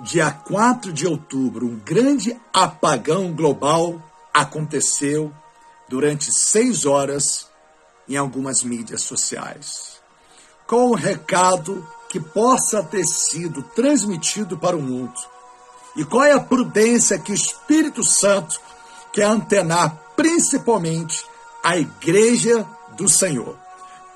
dia 4 de outubro, um grande apagão global aconteceu durante seis horas em algumas mídias sociais. Com o recado que possa ter sido transmitido para o mundo? E qual é a prudência que o Espírito Santo quer antenar principalmente a igreja do Senhor?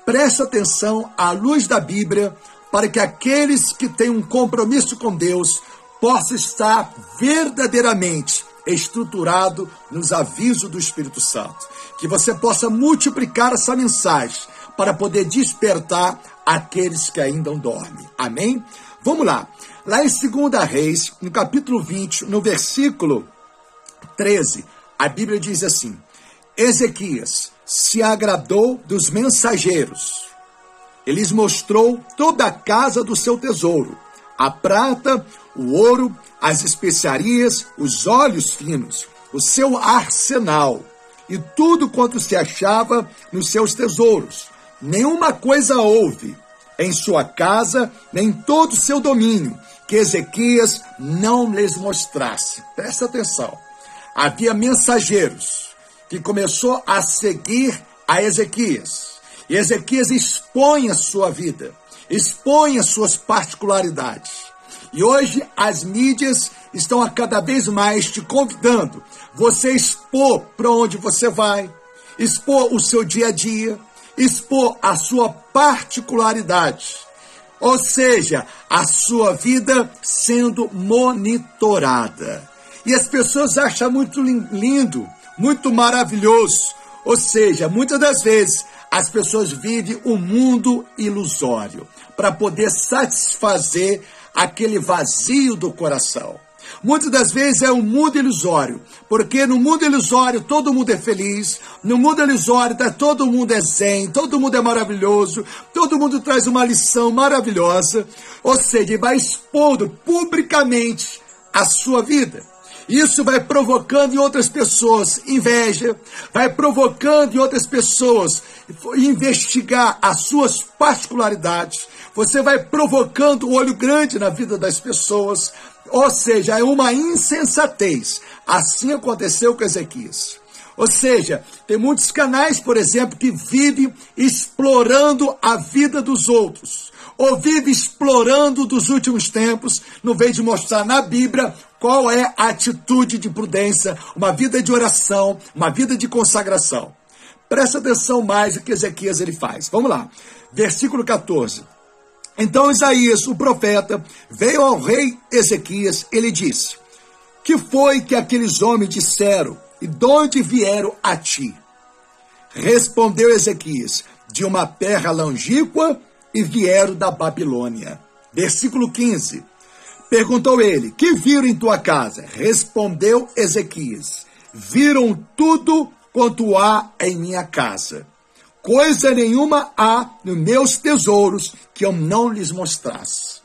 Preste atenção à luz da Bíblia para que aqueles que têm um compromisso com Deus possam estar verdadeiramente estruturado nos avisos do Espírito Santo. Que você possa multiplicar essa mensagem para poder despertar aqueles que ainda dormem. Amém? Vamos lá. Lá em 2 Reis, no capítulo 20, no versículo 13, a Bíblia diz assim: Ezequias se agradou dos mensageiros ele lhes mostrou toda a casa do seu tesouro: a prata, o ouro, as especiarias, os óleos finos, o seu arsenal e tudo quanto se achava nos seus tesouros. Nenhuma coisa houve em sua casa, nem todo o seu domínio, que Ezequias não lhes mostrasse. Presta atenção. Havia mensageiros que começou a seguir a Ezequias. E Ezequias expõe a sua vida, expõe as suas particularidades. E hoje as mídias estão a cada vez mais te convidando você expor para onde você vai, expor o seu dia a dia, expor a sua particularidade. Ou seja, a sua vida sendo monitorada. E as pessoas acham muito lindo, muito maravilhoso. Ou seja, muitas das vezes as pessoas vivem um mundo ilusório para poder satisfazer aquele vazio do coração. Muitas das vezes é um mundo ilusório, porque no mundo ilusório todo mundo é feliz, no mundo ilusório tá, todo mundo é zen, todo mundo é maravilhoso, todo mundo traz uma lição maravilhosa, ou seja, vai expondo publicamente a sua vida. Isso vai provocando em outras pessoas inveja, vai provocando em outras pessoas investigar as suas particularidades. Você vai provocando o olho grande na vida das pessoas, ou seja, é uma insensatez. Assim aconteceu com Ezequias. Ou seja, tem muitos canais, por exemplo, que vivem explorando a vida dos outros, ou vivem explorando dos últimos tempos, no vez de mostrar na Bíblia qual é a atitude de prudência, uma vida de oração, uma vida de consagração? Presta atenção mais o que Ezequias ele faz. Vamos lá. Versículo 14. Então Isaías, o profeta, veio ao rei Ezequias, ele disse: Que foi que aqueles homens disseram e de onde vieram a ti? Respondeu Ezequias: De uma terra longínqua e vieram da Babilônia. Versículo 15. Perguntou ele: Que viram em tua casa? Respondeu Ezequias: Viram tudo quanto há em minha casa. Coisa nenhuma há nos meus tesouros que eu não lhes mostrasse.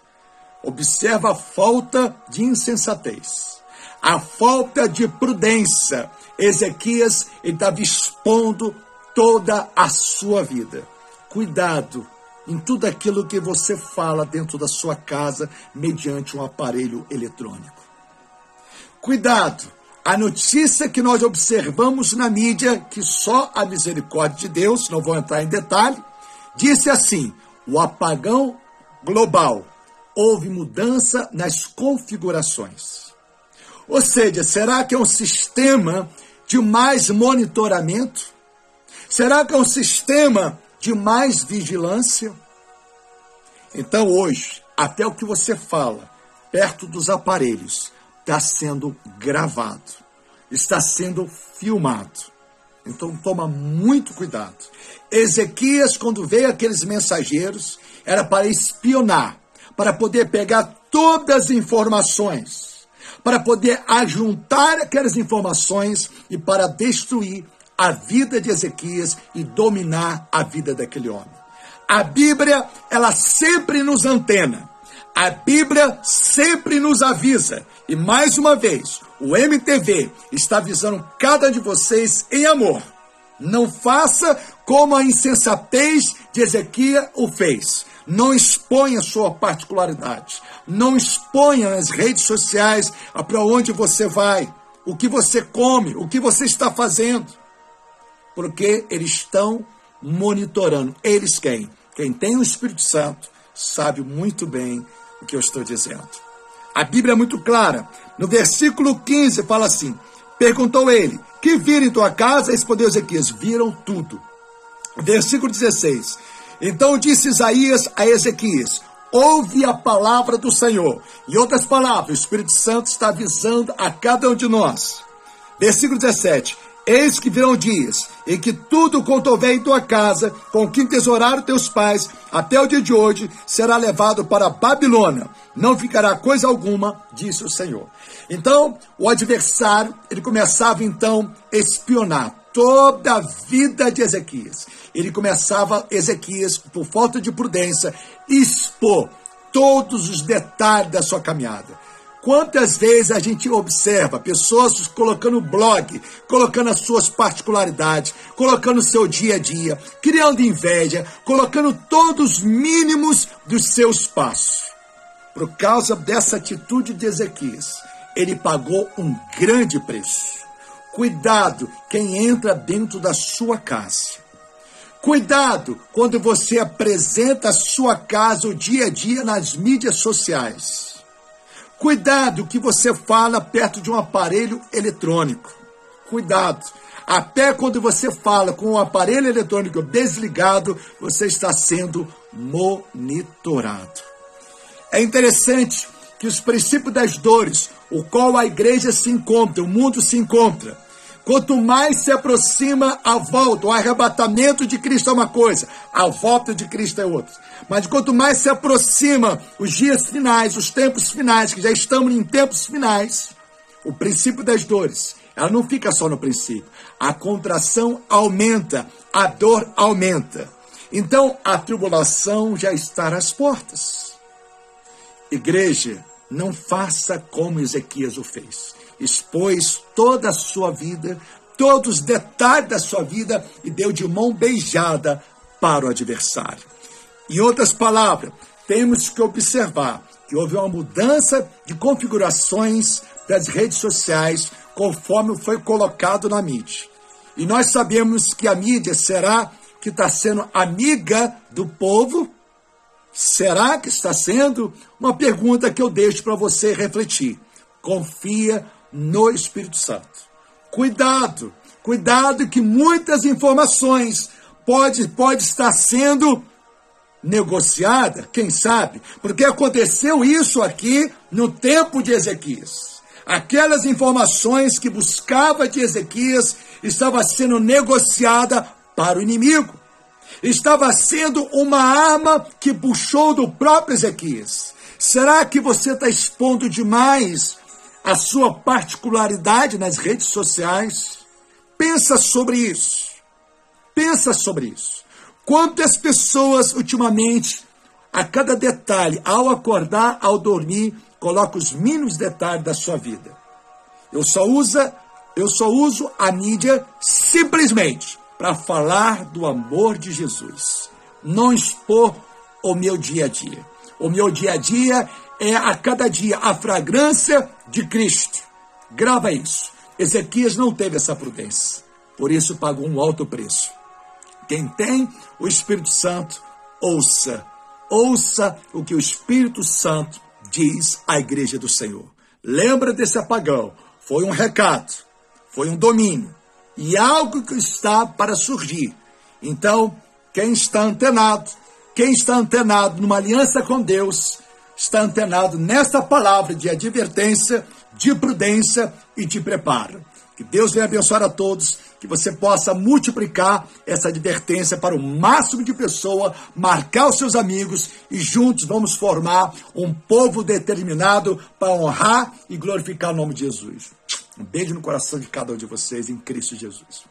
Observa a falta de insensatez, a falta de prudência. Ezequias estava expondo toda a sua vida. Cuidado em tudo aquilo que você fala dentro da sua casa mediante um aparelho eletrônico. Cuidado! A notícia que nós observamos na mídia, que só a misericórdia de Deus, não vou entrar em detalhe, disse assim: o apagão global. Houve mudança nas configurações. Ou seja, será que é um sistema de mais monitoramento? Será que é um sistema de mais vigilância. Então, hoje, até o que você fala perto dos aparelhos está sendo gravado, está sendo filmado. Então, toma muito cuidado. Ezequias, quando veio aqueles mensageiros, era para espionar, para poder pegar todas as informações, para poder ajuntar aquelas informações e para destruir a vida de Ezequias e dominar a vida daquele homem. A Bíblia, ela sempre nos antena. A Bíblia sempre nos avisa. E mais uma vez, o MTV está avisando cada de vocês em amor. Não faça como a insensatez de Ezequias o fez. Não exponha sua particularidade. Não exponha nas redes sociais para onde você vai, o que você come, o que você está fazendo. Porque eles estão monitorando. Eles quem? Quem tem o Espírito Santo sabe muito bem o que eu estou dizendo. A Bíblia é muito clara. No versículo 15 fala assim: Perguntou ele: Que viram em tua casa? Respondeu Ezequias: Viram tudo. Versículo 16: Então disse Isaías a Ezequias: Ouve a palavra do Senhor. Em outras palavras, o Espírito Santo está avisando a cada um de nós. Versículo 17: Eis que virão dias em que tudo quanto houver em tua casa, com que tesouraram teus pais, até o dia de hoje, será levado para a Babilônia. Não ficará coisa alguma, disse o Senhor. Então, o adversário, ele começava então a espionar toda a vida de Ezequias. Ele começava, Ezequias, por falta de prudência, expor todos os detalhes da sua caminhada. Quantas vezes a gente observa pessoas colocando blog, colocando as suas particularidades, colocando o seu dia a dia, criando inveja, colocando todos os mínimos dos seus passos. Por causa dessa atitude de Ezequias, ele pagou um grande preço. Cuidado quem entra dentro da sua casa. Cuidado quando você apresenta a sua casa o dia a dia nas mídias sociais. Cuidado que você fala perto de um aparelho eletrônico. Cuidado. Até quando você fala com o aparelho eletrônico desligado, você está sendo monitorado. É interessante que os princípios das dores, o qual a igreja se encontra, o mundo se encontra, Quanto mais se aproxima a volta, o arrebatamento de Cristo é uma coisa, a volta de Cristo é outra. Mas quanto mais se aproxima os dias finais, os tempos finais, que já estamos em tempos finais, o princípio das dores, ela não fica só no princípio. A contração aumenta, a dor aumenta. Então a tribulação já está às portas. Igreja, não faça como Ezequias o fez expôs toda a sua vida, todos os detalhes da sua vida e deu de mão beijada para o adversário. Em outras palavras, temos que observar que houve uma mudança de configurações das redes sociais conforme foi colocado na mídia. E nós sabemos que a mídia será que está sendo amiga do povo? Será que está sendo? Uma pergunta que eu deixo para você refletir. Confia no Espírito Santo. Cuidado, cuidado que muitas informações pode, pode estar sendo negociada, quem sabe, porque aconteceu isso aqui no tempo de Ezequias. Aquelas informações que buscava de Ezequias estava sendo negociada para o inimigo. Estava sendo uma arma que puxou do próprio Ezequias. Será que você está expondo demais a sua particularidade nas redes sociais. Pensa sobre isso. Pensa sobre isso. Quantas pessoas ultimamente, a cada detalhe, ao acordar, ao dormir, coloca os mínimos detalhes da sua vida. Eu só usa, eu só uso a mídia simplesmente para falar do amor de Jesus, não expor o meu dia a dia. O meu dia a dia é a cada dia a fragrância de Cristo. Grava isso. Ezequias não teve essa prudência, por isso pagou um alto preço. Quem tem o Espírito Santo, ouça, ouça o que o Espírito Santo diz à igreja do Senhor. Lembra desse apagão? Foi um recado, foi um domínio e algo que está para surgir. Então, quem está antenado, quem está antenado numa aliança com Deus, está antenado nesta palavra de advertência, de prudência e de preparo. Que Deus venha abençoar a todos, que você possa multiplicar essa advertência para o máximo de pessoas, marcar os seus amigos e juntos vamos formar um povo determinado para honrar e glorificar o nome de Jesus. Um beijo no coração de cada um de vocês em Cristo Jesus.